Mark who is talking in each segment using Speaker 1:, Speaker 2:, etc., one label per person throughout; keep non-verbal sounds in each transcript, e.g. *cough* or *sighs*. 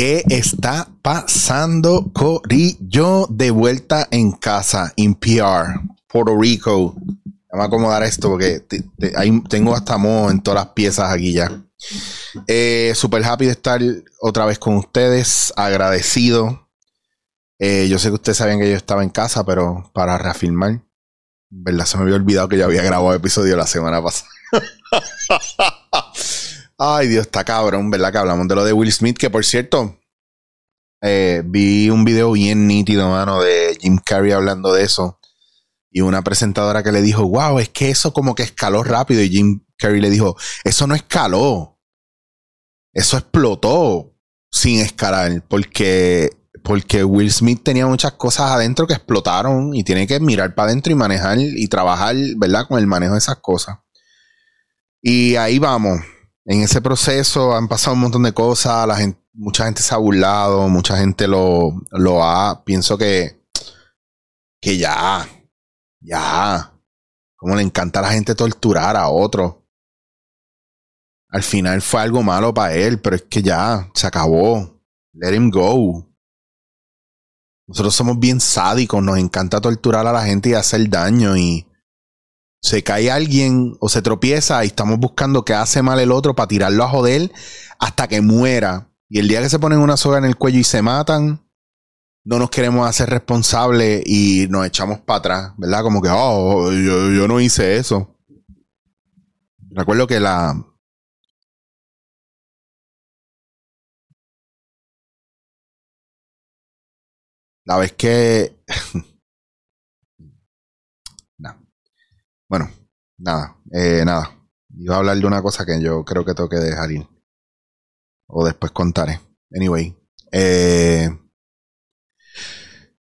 Speaker 1: ¿Qué está pasando, Corillo? De vuelta en casa, en PR, Puerto Rico. Vamos a acomodar esto porque tengo hasta moho en todas las piezas aquí ya. Eh, super happy de estar otra vez con ustedes. Agradecido. Eh, yo sé que ustedes sabían que yo estaba en casa, pero para reafirmar, ¿verdad? Se me había olvidado que yo había grabado episodio la semana pasada. *laughs* Ay, Dios, está cabrón, ¿verdad? Que hablamos de lo de Will Smith, que por cierto, eh, vi un video bien nítido, mano, de Jim Carrey hablando de eso. Y una presentadora que le dijo, wow, es que eso como que escaló rápido. Y Jim Carrey le dijo, eso no escaló. Eso explotó sin escalar. Porque, porque Will Smith tenía muchas cosas adentro que explotaron y tiene que mirar para adentro y manejar y trabajar, ¿verdad? Con el manejo de esas cosas. Y ahí vamos en ese proceso han pasado un montón de cosas, la gente, mucha gente se ha burlado, mucha gente lo, ha, pienso que, que ya, ya, como le encanta a la gente torturar a otro. Al final fue algo malo para él, pero es que ya, se acabó. Let him go. Nosotros somos bien sádicos, nos encanta torturar a la gente y hacer daño y se cae alguien o se tropieza y estamos buscando qué hace mal el otro para tirarlo a joder hasta que muera. Y el día que se ponen una soga en el cuello y se matan, no nos queremos hacer responsables y nos echamos para atrás, ¿verdad? Como que, oh, yo, yo no hice eso. Recuerdo que la, la vez que *laughs* Bueno, nada, eh, nada. Iba a hablar de una cosa que yo creo que tengo que dejar ir. O después contaré. Anyway. Eh,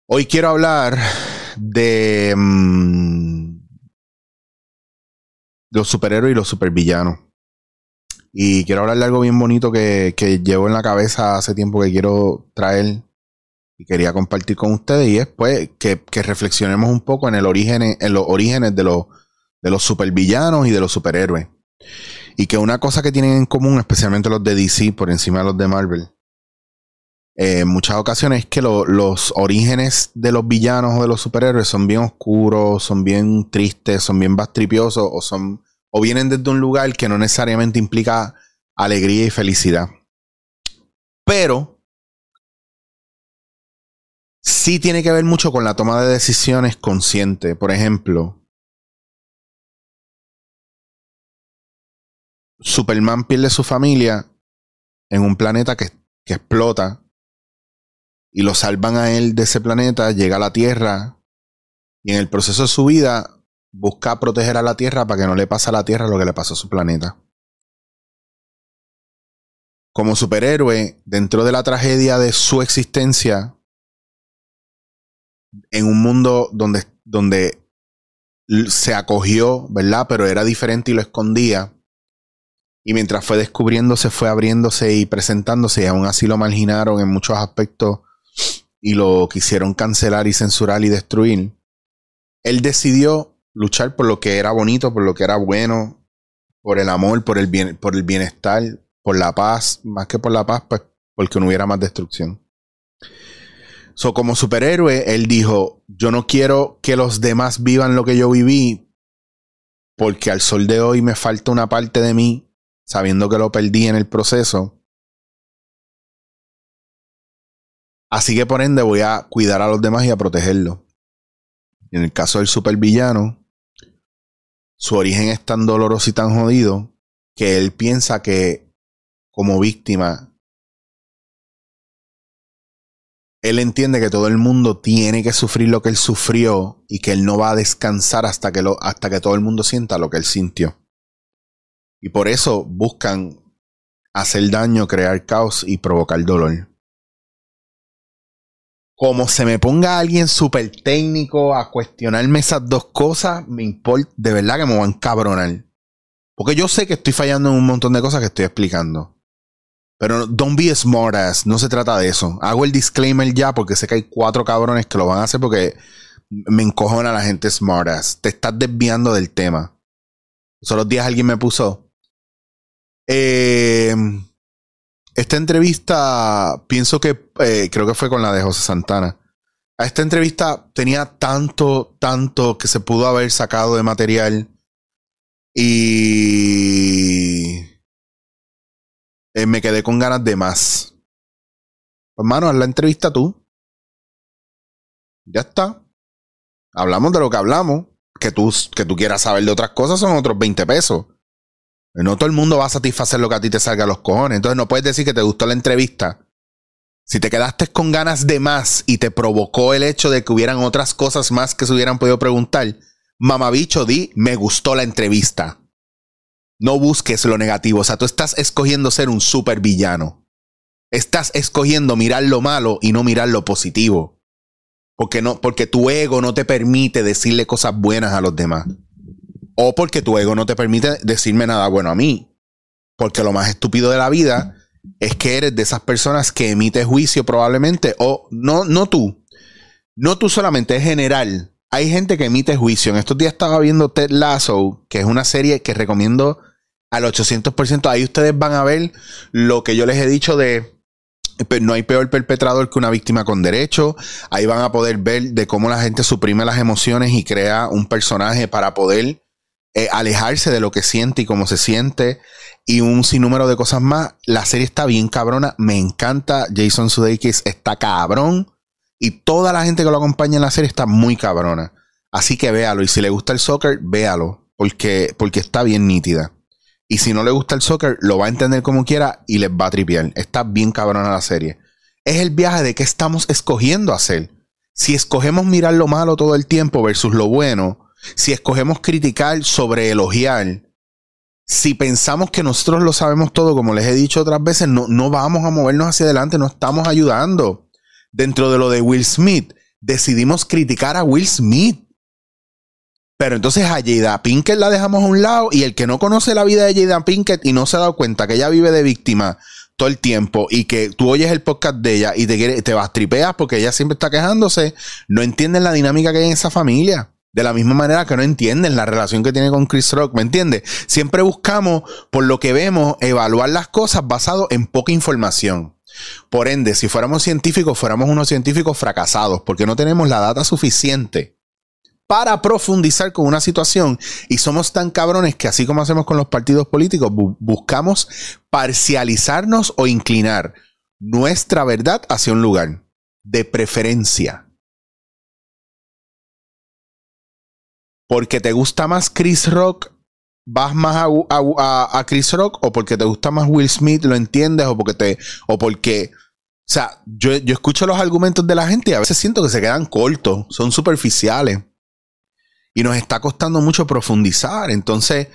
Speaker 1: hoy quiero hablar de mm, los superhéroes y los supervillanos. Y quiero hablar de algo bien bonito que, que llevo en la cabeza hace tiempo que quiero traer y quería compartir con ustedes. Y es pues que, que reflexionemos un poco en el origen, en los orígenes de los de los supervillanos y de los superhéroes. Y que una cosa que tienen en común, especialmente los de DC por encima de los de Marvel, eh, en muchas ocasiones es que los orígenes de los villanos o de los superhéroes son bien oscuros, son bien tristes, son bien bastripiosos o son o vienen desde un lugar que no necesariamente implica alegría y felicidad. Pero sí tiene que ver mucho con la toma de decisiones consciente. Por ejemplo, Superman pierde su familia en un planeta que, que explota y lo salvan a él de ese planeta, llega a la Tierra y en el proceso de su vida busca proteger a la Tierra para que no le pase a la Tierra lo que le pasó a su planeta. Como superhéroe, dentro de la tragedia de su existencia, en un mundo donde, donde se acogió, ¿verdad? Pero era diferente y lo escondía. Y mientras fue descubriéndose, fue abriéndose y presentándose, y aún así lo marginaron en muchos aspectos y lo quisieron cancelar y censurar y destruir. Él decidió luchar por lo que era bonito, por lo que era bueno, por el amor, por el, bien, por el bienestar, por la paz, más que por la paz, pues porque no hubiera más destrucción. So, como superhéroe, él dijo: Yo no quiero que los demás vivan lo que yo viví, porque al sol de hoy me falta una parte de mí sabiendo que lo perdí en el proceso. Así que por ende voy a cuidar a los demás y a protegerlos. En el caso del supervillano, su origen es tan doloroso y tan jodido que él piensa que como víctima, él entiende que todo el mundo tiene que sufrir lo que él sufrió y que él no va a descansar hasta que, lo, hasta que todo el mundo sienta lo que él sintió. Y por eso buscan hacer daño, crear caos y provocar dolor. Como se me ponga alguien súper técnico a cuestionarme esas dos cosas, me importa, de verdad que me van a cabronar. Porque yo sé que estoy fallando en un montón de cosas que estoy explicando. Pero don't be smart ass, no se trata de eso. Hago el disclaimer ya porque sé que hay cuatro cabrones que lo van a hacer porque me encojona la gente smart ass. Te estás desviando del tema. Los otros días alguien me puso, eh, esta entrevista, pienso que eh, creo que fue con la de José Santana. A esta entrevista tenía tanto, tanto que se pudo haber sacado de material. Y eh, me quedé con ganas de más. Hermano, haz la entrevista tú. Ya está. Hablamos de lo que hablamos. Que tú, que tú quieras saber de otras cosas son otros 20 pesos. No todo el mundo va a satisfacer lo que a ti te salga a los cojones. Entonces no puedes decir que te gustó la entrevista. Si te quedaste con ganas de más y te provocó el hecho de que hubieran otras cosas más que se hubieran podido preguntar, mamabicho, di, me gustó la entrevista. No busques lo negativo. O sea, tú estás escogiendo ser un super villano. Estás escogiendo mirar lo malo y no mirar lo positivo. Porque, no, porque tu ego no te permite decirle cosas buenas a los demás. O porque tu ego no te permite decirme nada bueno a mí. Porque lo más estúpido de la vida es que eres de esas personas que emite juicio probablemente. O no, no tú. No tú solamente, es general. Hay gente que emite juicio. En estos días estaba viendo Ted Lasso, que es una serie que recomiendo al 800%. Ahí ustedes van a ver lo que yo les he dicho de no hay peor perpetrador que una víctima con derecho. Ahí van a poder ver de cómo la gente suprime las emociones y crea un personaje para poder eh, alejarse de lo que siente y cómo se siente y un sinnúmero de cosas más. La serie está bien cabrona, me encanta. Jason Sudeikis está cabrón y toda la gente que lo acompaña en la serie está muy cabrona. Así que véalo y si le gusta el soccer, véalo porque, porque está bien nítida. Y si no le gusta el soccer, lo va a entender como quiera y les va a tripear. Está bien cabrona la serie. Es el viaje de qué estamos escogiendo hacer. Si escogemos mirar lo malo todo el tiempo versus lo bueno, si escogemos criticar sobre elogiar, si pensamos que nosotros lo sabemos todo, como les he dicho otras veces, no, no vamos a movernos hacia adelante, no estamos ayudando. Dentro de lo de Will Smith, decidimos criticar a Will Smith. Pero entonces a Jada Pinkett la dejamos a un lado y el que no conoce la vida de Jada Pinkett y no se ha dado cuenta que ella vive de víctima todo el tiempo y que tú oyes el podcast de ella y te, te vas tripeas porque ella siempre está quejándose, no entienden la dinámica que hay en esa familia. De la misma manera que no entienden la relación que tiene con Chris Rock, ¿me entiendes? Siempre buscamos, por lo que vemos, evaluar las cosas basado en poca información. Por ende, si fuéramos científicos, fuéramos unos científicos fracasados, porque no tenemos la data suficiente para profundizar con una situación y somos tan cabrones que así como hacemos con los partidos políticos, buscamos parcializarnos o inclinar nuestra verdad hacia un lugar de preferencia. Porque te gusta más Chris Rock, vas más a, Chris Rock, o porque te gusta más Will Smith, lo entiendes, o porque te, o porque, o sea, yo, yo escucho los argumentos de la gente y a veces siento que se quedan cortos, son superficiales. Y nos está costando mucho profundizar. Entonces,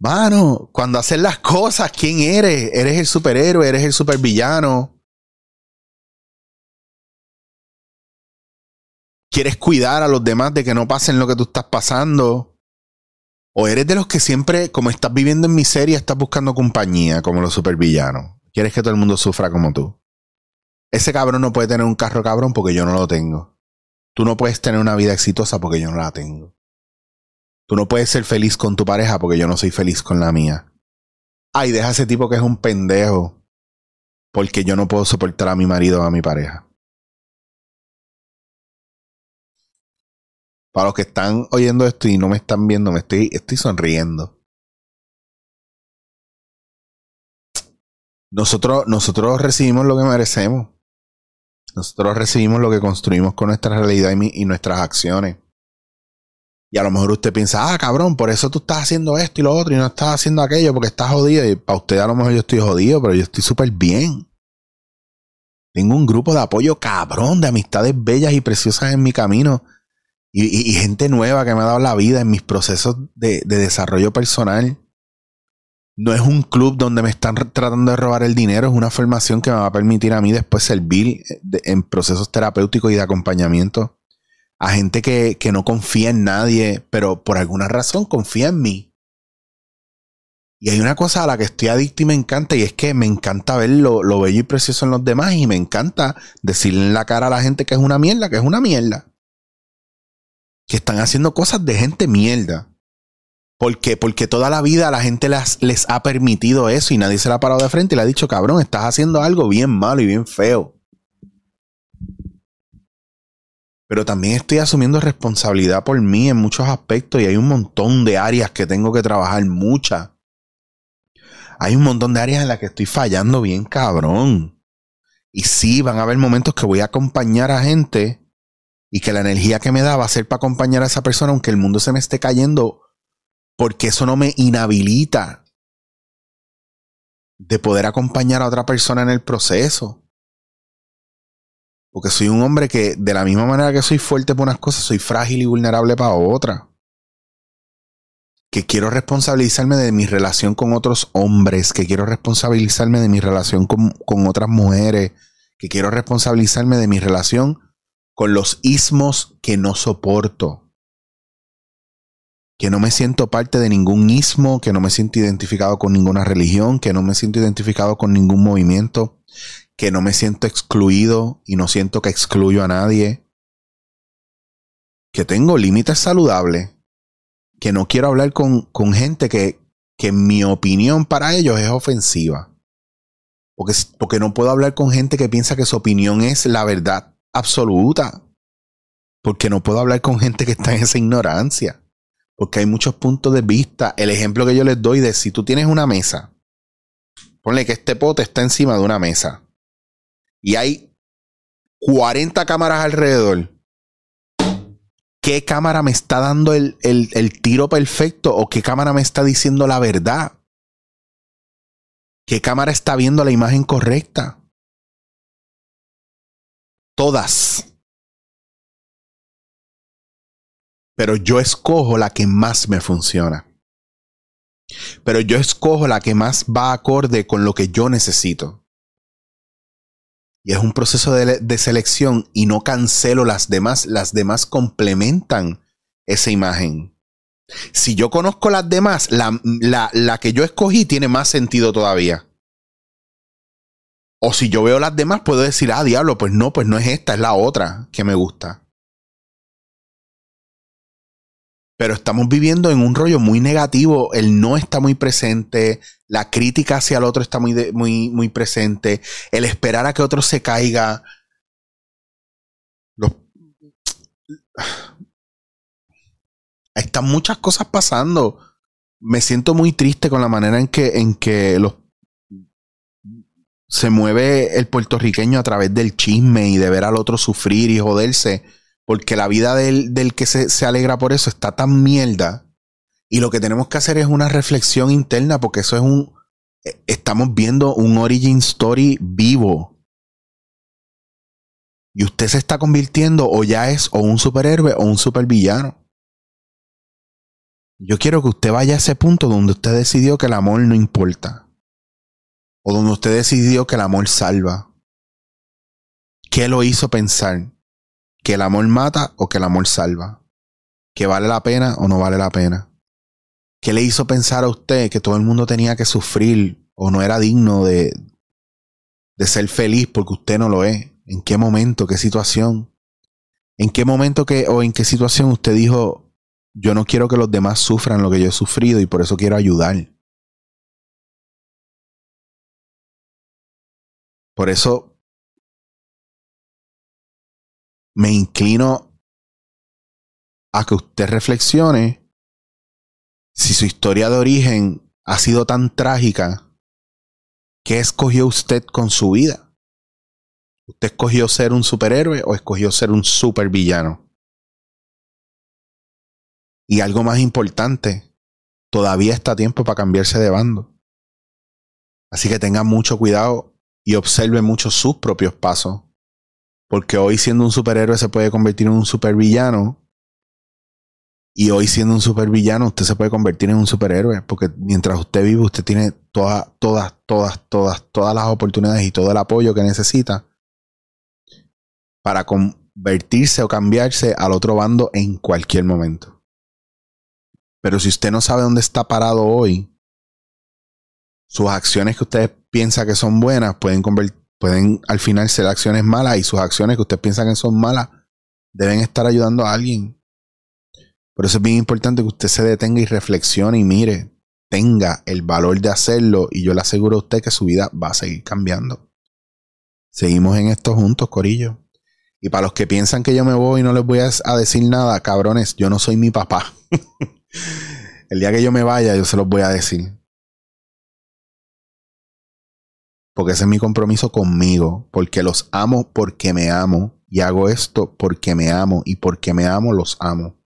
Speaker 1: mano, cuando haces las cosas, ¿quién eres? ¿Eres el superhéroe? ¿Eres el supervillano? Quieres cuidar a los demás de que no pasen lo que tú estás pasando. O eres de los que siempre, como estás viviendo en miseria, estás buscando compañía, como los supervillanos. Quieres que todo el mundo sufra como tú. Ese cabrón no puede tener un carro cabrón porque yo no lo tengo. Tú no puedes tener una vida exitosa porque yo no la tengo. Tú no puedes ser feliz con tu pareja porque yo no soy feliz con la mía. Ay, deja ese tipo que es un pendejo. Porque yo no puedo soportar a mi marido o a mi pareja. Para los que están oyendo esto y no me están viendo, me estoy, estoy sonriendo. Nosotros, nosotros recibimos lo que merecemos. Nosotros recibimos lo que construimos con nuestra realidad y, y nuestras acciones. Y a lo mejor usted piensa, ah, cabrón, por eso tú estás haciendo esto y lo otro y no estás haciendo aquello porque estás jodido. Y para usted a lo mejor yo estoy jodido, pero yo estoy súper bien. Tengo un grupo de apoyo cabrón, de amistades bellas y preciosas en mi camino y, gente nueva que me ha dado la vida en mis procesos de, desarrollo personal. No es un club donde me están tratando de robar el dinero, es una formación que me va a permitir a mí después servir eh, en procesos terapéuticos y de acompañamiento a gente que, no confía en nadie, pero por alguna razón confía en mí. Y hay una cosa a la que estoy adicto y me encanta, y es que me encanta ver lo, lo, bello y precioso en los demás, y me encanta decirle en la cara a la gente que es una mierda, que es una mierda que están haciendo cosas de gente mierda. ¿Por qué? Porque toda la vida la gente les, les ha permitido eso y nadie se la ha parado de frente y le ha dicho, cabrón, estás haciendo algo bien malo y bien feo. Pero también estoy asumiendo responsabilidad por mí en muchos aspectos y hay un montón de áreas que tengo que trabajar, muchas. Hay un montón de áreas en las que estoy fallando bien, cabrón. Y sí, van a haber momentos que voy a acompañar a gente y que la energía que me da va a ser para acompañar a esa persona aunque el mundo se me esté cayendo porque eso no me inhabilita de poder acompañar a otra persona en el proceso. Porque soy un hombre que, de la misma manera que soy fuerte para unas cosas, soy frágil y vulnerable para otras. Que quiero responsabilizarme de mi relación con otros hombres, que quiero responsabilizarme de mi relación con, con otras mujeres, que quiero responsabilizarme de mi relación con los ismos que no soporto. Que no me siento parte de ningún ismo, que no me siento identificado con ninguna religión, que no me siento identificado con ningún movimiento, que no me siento excluido y no siento que excluyo a nadie, que tengo límites saludables, que no quiero hablar con, con gente que, que mi opinión para ellos es ofensiva. Porque, porque no puedo hablar con gente que piensa que su opinión es la verdad absoluta. Porque no puedo hablar con gente que está en esa ignorancia porque hay muchos puntos de vista. El ejemplo que yo les doy de si tú tienes una mesa, ponle que este pote está encima de una mesa y hay 40 cámaras alrededor. ¿Qué cámara me está dando el, el tiro perfecto o qué cámara me está diciendo la verdad? ¿Qué cámara está viendo la imagen correcta? Todas. pero yo escojo la que más me funciona. Pero yo escojo la que más va acorde con lo que yo necesito. Y es un proceso de, selección y no cancelo las demás, las demás complementan esa imagen. Si yo conozco las demás, la, la, la que yo escogí tiene más sentido todavía. O si yo veo las demás, puedo decir, ah, diablo, pues no, pues no es esta, es la otra que me gusta. pero estamos viviendo en un rollo muy negativo, el no está muy presente, la crítica hacia el otro está muy, muy, muy presente, el esperar a que otro se caiga. *sighs* Están muchas cosas pasando. Me siento muy triste con la manera en que, en que los se mueve el puertorriqueño a través del chisme y de ver al otro sufrir y joderse porque la vida del, que se, alegra por eso está tan mierda. Y lo que tenemos que hacer es una reflexión interna, porque eso es un. Eh, estamos viendo un origin story vivo. Y usted se está convirtiendo o ya es o un superhéroe o un supervillano. Yo quiero que usted vaya a ese punto donde usted decidió que el amor no importa. O donde usted decidió que el amor salva. ¿Qué lo hizo pensar? que el amor mata o que el amor salva, que vale la pena o no vale la pena. ¿Qué le hizo pensar a usted que todo el mundo tenía que sufrir o no era digno de, de ser feliz porque usted no lo es? ¿En qué momento, qué situación? ¿En qué momento que, o en qué situación usted dijo, yo no quiero que los demás sufran lo que yo he sufrido y por eso quiero ayudar? Por eso me inclino a que usted reflexione si su historia de origen ha sido tan trágica, ¿qué escogió usted con su vida? ¿Usted escogió ser un superhéroe o escogió ser un supervillano? Y algo más importante, todavía está tiempo para cambiarse de bando. Así que tenga mucho cuidado y observe mucho sus propios pasos porque hoy siendo un superhéroe se puede convertir en un supervillano. Y hoy siendo un supervillano usted se puede convertir en un superhéroe. Porque mientras usted vive, usted tiene todas, todas, todas, todas, todas las oportunidades y todo el apoyo que necesita para convertirse o cambiarse al otro bando en cualquier momento. Pero si usted no sabe dónde está parado hoy, sus acciones que usted piensa que son buenas pueden pueden al final ser acciones malas y sus acciones que usted piensa que son malas deben estar ayudando a alguien. Por eso es bien importante que usted se detenga y reflexione y mire, tenga el valor de hacerlo y yo le aseguro a usted que su vida va a seguir cambiando. Seguimos en esto juntos, Corillo. Y para los que piensan que yo me voy y no les voy a decir nada, cabrones, yo no soy mi papá. *laughs* el día que yo me vaya, yo se los voy a decir. Porque ese es mi compromiso conmigo, porque los amo porque me amo y hago esto porque me amo y porque me amo los amo.